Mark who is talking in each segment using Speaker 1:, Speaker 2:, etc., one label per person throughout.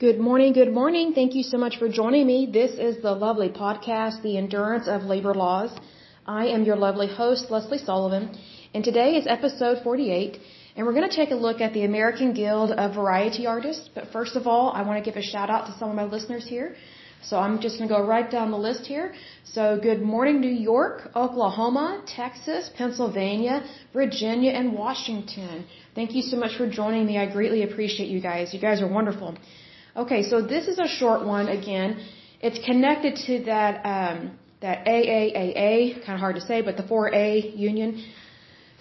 Speaker 1: Good morning, good morning. Thank you so much for joining me. This is the lovely podcast, The Endurance of Labor Laws. I am your lovely host, Lesley Sullivan, and today is episode 48, and we're going to take a look at the American Guild of Variety Artists. But first of all, I want to give a shout out to some of my listeners here. So I'm just going to go right down the list here. So good morning, New York, Oklahoma, Texas, Pennsylvania, Virginia, and Washington. Thank you so much for joining me. I greatly appreciate you guys. You guys are wonderful. Okay, so this is a short one again. It's connected to that um, that AAAA, kind of hard to say, but the 4A union.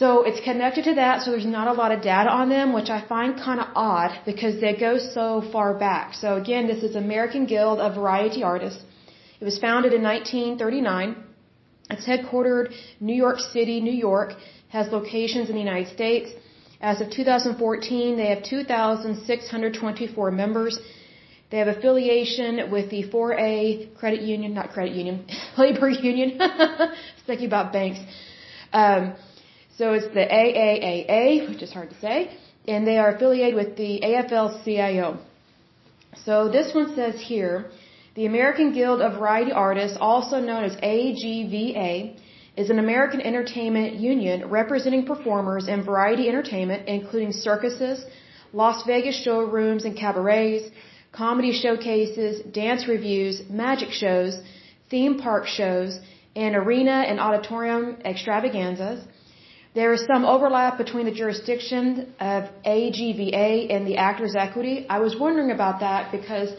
Speaker 1: So it's connected to that, so there's not a lot of data on them, which I find kind of odd because they go so far back. So again, this is American Guild of Variety Artists. It was founded in 1939. It's headquartered in New York City, New York, has locations in the United States. As of 2014, they have 2,624 members they have affiliation with the 4A credit union, not credit union, labor union. thinking about banks. Um, so it's the AAAA, which is hard to say, and they are affiliated with the AFL-CIO. So this one says here, the American Guild of Variety Artists, also known as AGVA, is an American entertainment union representing performers in variety entertainment, including circuses, Las Vegas showrooms and cabarets, comedy showcases, dance revues, magic shows, theme park shows, and arena and auditorium extravaganzas. There is some overlap between the jurisdiction of AGVA and the Actors Equity. I was wondering about that because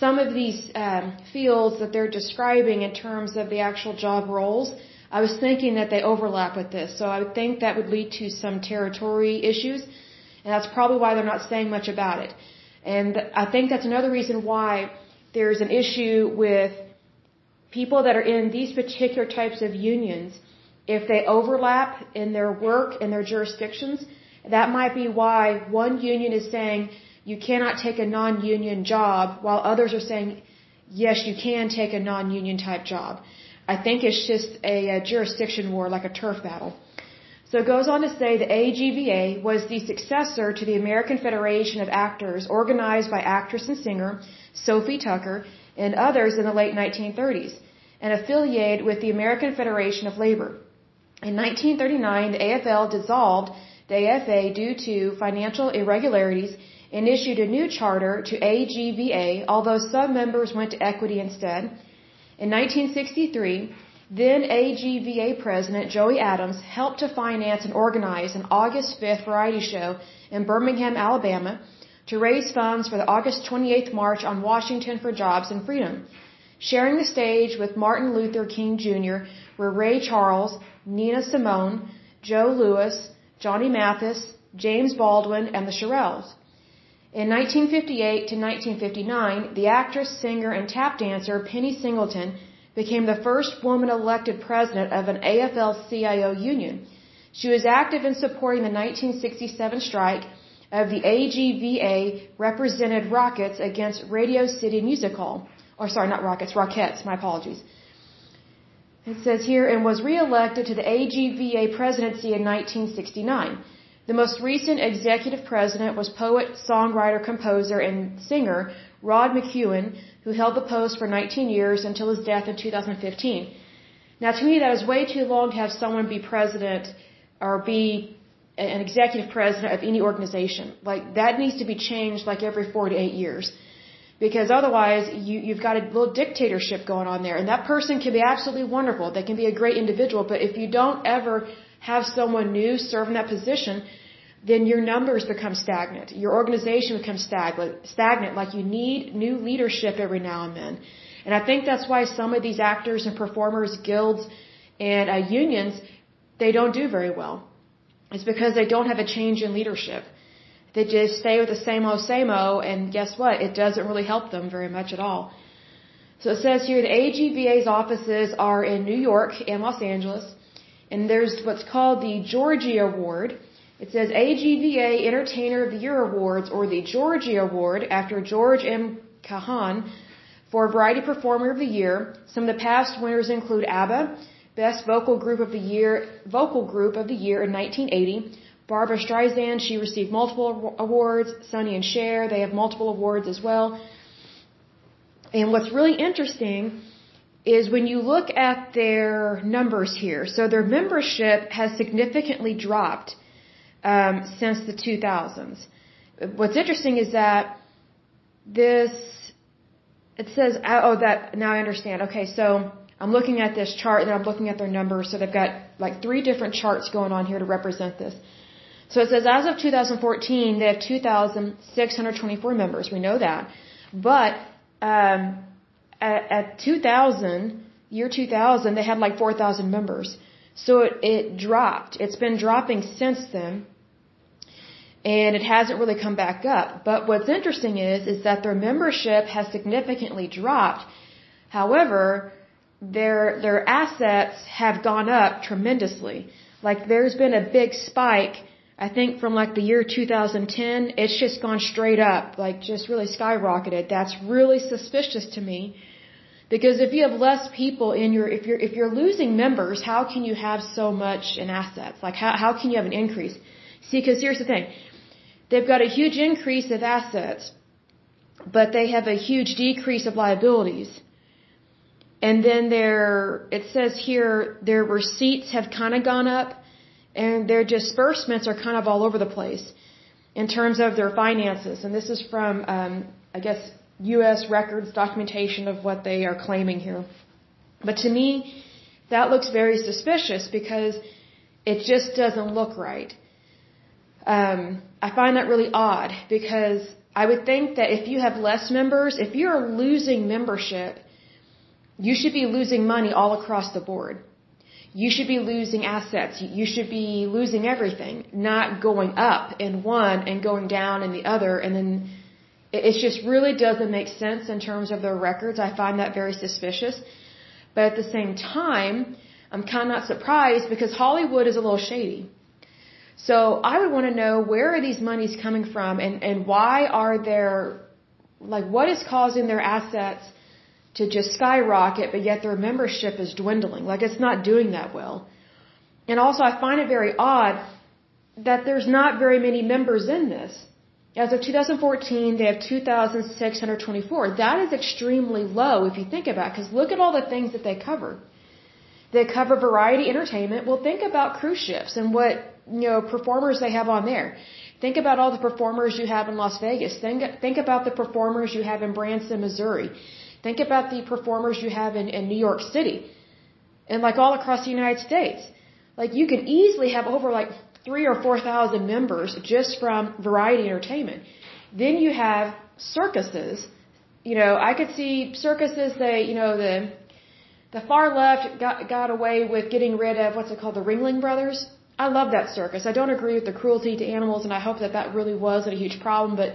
Speaker 1: some of these um, fields that they're describing in terms of the actual job roles, I was thinking that they overlap with this. So I would think that would lead to some territory issues, and that's probably why they're not saying much about it. And I think that's another reason why there's an issue with people that are in these particular types of unions. If they overlap in their work and their jurisdictions, that might be why one union is saying you cannot take a non-union job while others are saying yes, you can take a non-union type job. I think it's just a, a jurisdiction war, like a turf battle. So it goes on to say the AGVA was the successor to the American Federation of Actors organized by actress and singer Sophie Tucker and others in the late 1930s and affiliated with the American Federation of Labor. In 1939, the AFL dissolved the AFA due to financial irregularities and issued a new charter to AGVA, although some members went to equity instead. In 1963, then AGVA President Joey Adams helped to finance and organize an August 5th variety show in Birmingham, Alabama to raise funds for the August 28th March on Washington for Jobs and Freedom. Sharing the stage with Martin Luther King Jr. were Ray Charles, Nina Simone, Joe Louis, Johnny Mathis, James Baldwin, and the Shirelles. In 1958 to 1959, the actress, singer, and tap dancer Penny Singleton became the first woman elected president of an AFL-CIO union. She was active in supporting the 1967 strike of the AGVA represented Rockets against Radio City Music Hall. Or sorry, not Rockets, Rockettes, my apologies. It says here, and was re-elected to the AGVA presidency in 1969. The most recent executive president was poet, songwriter, composer, and singer Rod McKuen, who held the post for 19 years until his death in 2015. Now, to me, that is way too long to have someone be president or be an executive president of any organization. Like, that needs to be changed like every four to eight years. Because otherwise, you, you've got a little dictatorship going on there. And that person can be absolutely wonderful. They can be a great individual. But if you don't ever have someone new serve in that position, then your numbers become stagnant. Your organization becomes stagnant, stagnant like you need new leadership every now and then. And I think that's why some of these actors and performers, guilds, and uh, unions, they don't do very well. It's because they don't have a change in leadership. They just stay with the same old, same old, and guess what? It doesn't really help them very much at all. So it says here the AGVA's offices are in New York and Los Angeles, and there's what's called the Georgie Award, it says AGVA Entertainer of the Year Awards or the Georgie Award after George M. Cohan for Variety Performer of the Year. Some of the past winners include ABBA, Best Vocal Group of the Year, Vocal Group of the Year in 1980, Barbra Streisand, she received multiple awards. Sonny and Cher, they have multiple awards as well. And what's really interesting is when you look at their numbers here, so their membership has significantly dropped um, since the 2000s. What's interesting is that this, it says, oh, that, now I understand. Okay, so I'm looking at this chart and I'm looking at their numbers. So they've got like three different charts going on here to represent this. So it says as of 2014, they have 2,624 members. We know that. But um, at, at 2000, year 2000, they had like 4,000 members. So it, it dropped. It's been dropping since then. And it hasn't really come back up. But what's interesting is, is that their membership has significantly dropped. However, their, their assets have gone up tremendously. Like there's been a big spike I think from like the year 2010, it's just gone straight up, like just really skyrocketed. That's really suspicious to me. Because if you have less people in your, if you're, if you're losing members, how can you have so much in assets? Like how, how can you have an increase? See, because here's the thing. They've got a huge increase of assets, but they have a huge decrease of liabilities. And then their, it says here, their receipts have kind of gone up and their disbursements are kind of all over the place in terms of their finances. And this is from, um, I guess, U.S. records documentation of what they are claiming here. But to me, that looks very suspicious because it just doesn't look right. Um, I find that really odd because I would think that if you have less members, if you're losing membership, you should be losing money all across the board you should be losing assets. You should be losing everything, not going up in one and going down in the other. And then it just really doesn't make sense in terms of their records. I find that very suspicious. But at the same time, I'm kind of not surprised because Hollywood is a little shady. So I would want to know where are these monies coming from and, and why are there, like what is causing their assets to just skyrocket, but yet their membership is dwindling. Like it's not doing that well. And also I find it very odd that there's not very many members in this. As of 2014, they have 2,624. That is extremely low if you think about it, because look at all the things that they cover. They cover variety entertainment. Well, think about cruise ships and what, you know, performers they have on there. Think about all the performers you have in Las Vegas. Think, think about the performers you have in Branson, Missouri. Think about the performers you have in, in New York City and like all across the United States. Like you can easily have over like three or four thousand members just from variety entertainment. Then you have circuses. You know, I could see circuses. They, you know, the the far left got got away with getting rid of what's it called, the Ringling Brothers. I love that circus. I don't agree with the cruelty to animals, and I hope that that really wasn't a huge problem. But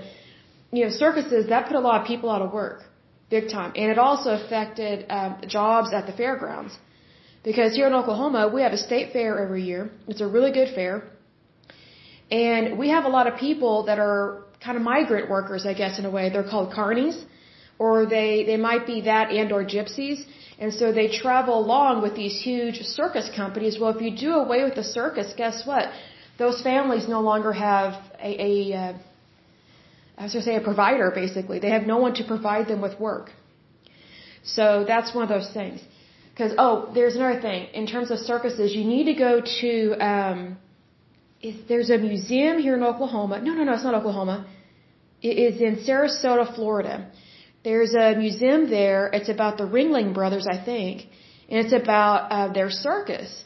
Speaker 1: you know, circuses that put a lot of people out of work big time. And it also affected um, jobs at the fairgrounds. Because here in Oklahoma, we have a state fair every year. It's a really good fair. And we have a lot of people that are kind of migrant workers, I guess, in a way. They're called carnies. Or they, they might be that and or gypsies. And so they travel along with these huge circus companies. Well, if you do away with the circus, guess what? Those families no longer have a, a, uh, I was going to say a provider, basically. They have no one to provide them with work. So that's one of those things. Because, oh, there's another thing. In terms of circuses, you need to go to, um, is, there's a museum here in Oklahoma. No, no, no, it's not Oklahoma. It is in Sarasota, Florida. There's a museum there. It's about the Ringling Brothers, I think. And it's about uh, their circus.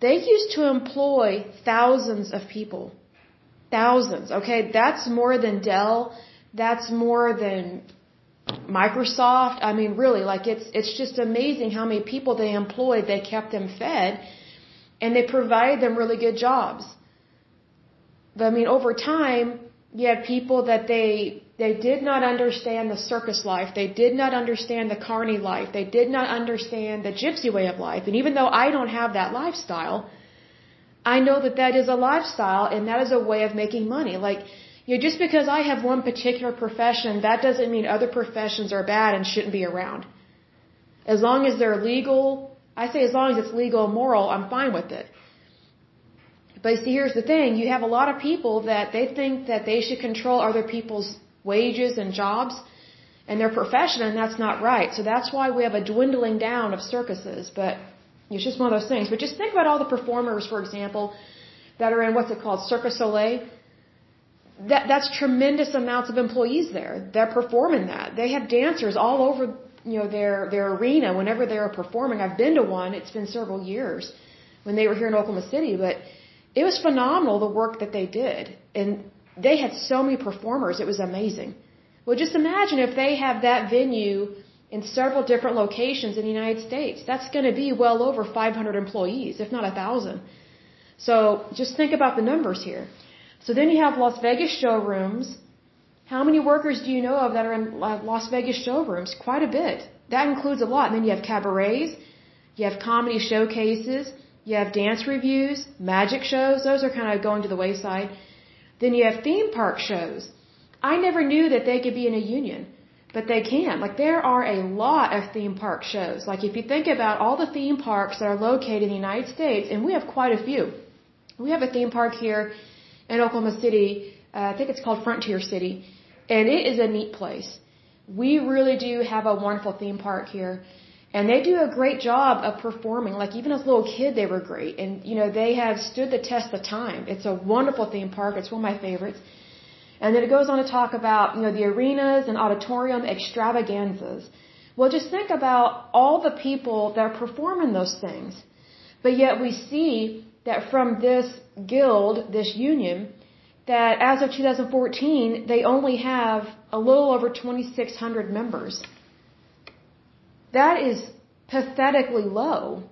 Speaker 1: They used to employ thousands of people. Thousands. Okay, that's more than Dell. That's more than Microsoft. I mean, really, like it's it's just amazing how many people they employed. They kept them fed, and they provided them really good jobs. But I mean, over time, you had people that they they did not understand the circus life. They did not understand the carny life. They did not understand the gypsy way of life. And even though I don't have that lifestyle, I know that that is a lifestyle and that is a way of making money. Like, you know, just because I have one particular profession, that doesn't mean other professions are bad and shouldn't be around. As long as they're legal, I say as long as it's legal and moral, I'm fine with it. But see, here's the thing. You have a lot of people that they think that they should control other people's wages and jobs and their profession, and that's not right. So that's why we have a dwindling down of circuses. But it's just one of those things. But just think about all the performers, for example, that are in what's it called, Cirque du Soleil. That, that's tremendous amounts of employees there. They're performing that. They have dancers all over, you know, their, their arena whenever they're performing. I've been to one. It's been several years when they were here in Oklahoma City, but it was phenomenal the work that they did. And they had so many performers. It was amazing. Well, just imagine if they have that venue in several different locations in the United States. That's going to be well over 500 employees, if not a thousand. So just think about the numbers here. So then you have Las Vegas showrooms. How many workers do you know of that are in Las Vegas showrooms? Quite a bit. That includes a lot. And then you have cabarets, you have comedy showcases, you have dance revues, magic shows. Those are kind of going to the wayside. Then you have theme park shows. I never knew that they could be in a union, but they can. Like there are a lot of theme park shows. Like if you think about all the theme parks that are located in the United States, and we have quite a few. We have a theme park here in Oklahoma City. Uh, I think it's called Frontier City, and it is a neat place. We really do have a wonderful theme park here. And they do a great job of performing. Like even as a little kid, they were great. And, you know, they have stood the test of time. It's a wonderful theme park. It's one of my favorites. And then it goes on to talk about, you know, the arenas and auditorium extravaganzas. Well, just think about all the people that are performing those things. But yet we see that from this guild, this union, that as of 2014, they only have a little over 2,600 members. That is pathetically low.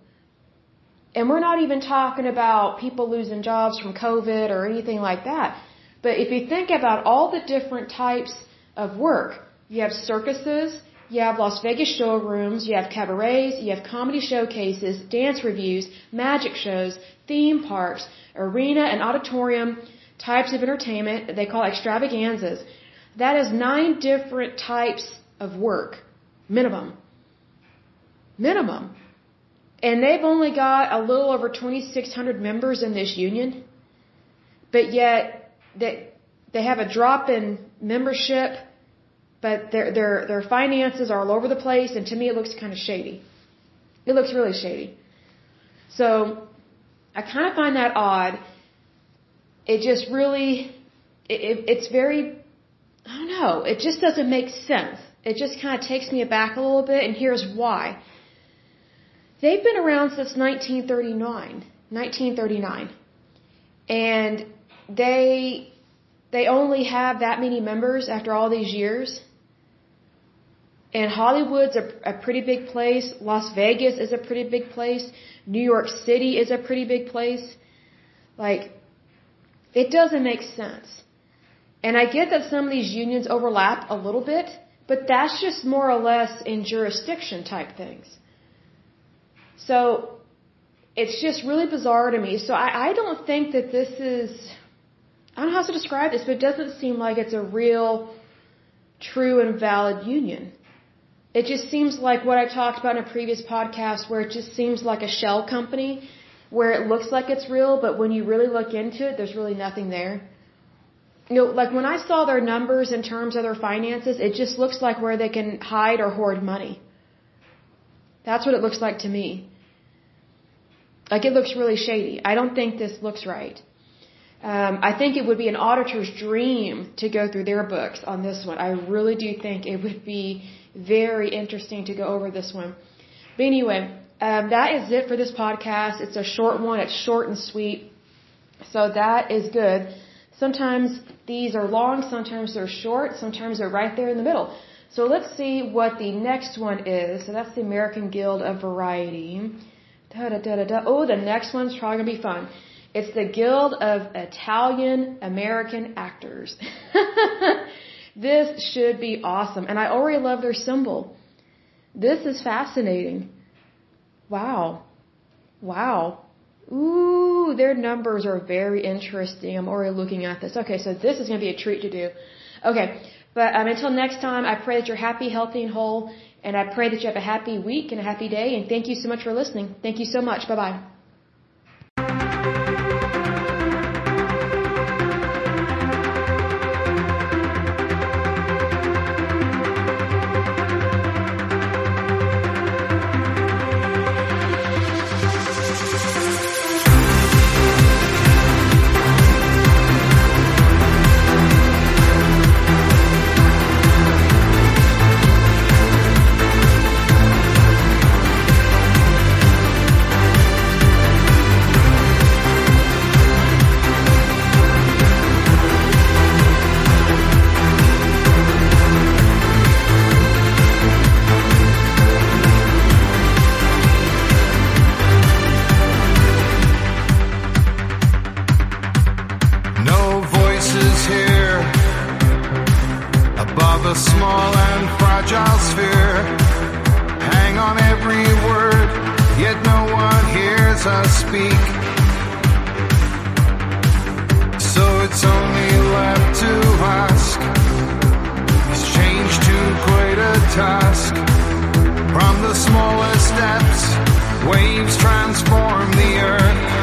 Speaker 1: And we're not even talking about people losing jobs from COVID or anything like that. But if you think about all the different types of work, you have circuses, you have Las Vegas showrooms, you have cabarets, you have comedy showcases, dance revues, magic shows, theme parks, arena and auditorium types of entertainment they call extravaganzas. That is nine different types of work, minimum. Minimum. And they've only got a little over 2,600 members in this union, but yet they, they have a drop in membership, but their, their, their finances are all over the place, and to me it looks kind of shady. It looks really shady. So, I kind of find that odd. It just really, it, it, it's very, I don't know, it just doesn't make sense. It just kind of takes me aback a little bit, and here's why. They've been around since 1939. 1939. And they they only have that many members after all these years. And Hollywood's a, a pretty big place. Las Vegas is a pretty big place. New York City is a pretty big place. Like, it doesn't make sense. And I get that some of these unions overlap a little bit, but that's just more or less in jurisdiction type things. So it's just really bizarre to me. So I, I don't think that this is, I don't know how to describe this, but it doesn't seem like it's a real, true and valid union. It just seems like what I talked about in a previous podcast where it just seems like a shell company where it looks like it's real, but when you really look into it, there's really nothing there. You know, like when I saw their numbers in terms of their finances, it just looks like where they can hide or hoard money. That's what it looks like to me. Like it looks really shady. I don't think this looks right. Um, I think it would be an auditor's dream to go through their books on this one. I really do think it would be very interesting to go over this one. But anyway, um, that is it for this podcast. It's a short one. It's short and sweet. So that is good. Sometimes these are long, sometimes they're short, sometimes they're right there in the middle. So let's see what the next one is. So that's the American Guild of Variety. Da, da, da, da, da. Oh, the next one's probably going to be fun. It's the Guild of Italian American Actors. this should be awesome. And I already love their symbol. This is fascinating. Wow. Wow. Ooh, their numbers are very interesting. I'm already looking at this. Okay, so this is going to be a treat to do. Okay, but um, until next time, I pray that you're happy, healthy, and whole. And I pray that you have a happy week and a happy day. And thank you so much for listening. Thank you so much. Bye bye.
Speaker 2: Fragile sphere. Hang on every word, yet no one hears us speak. So it's only left to ask Is change too great a task? From the smallest steps, waves transform the earth.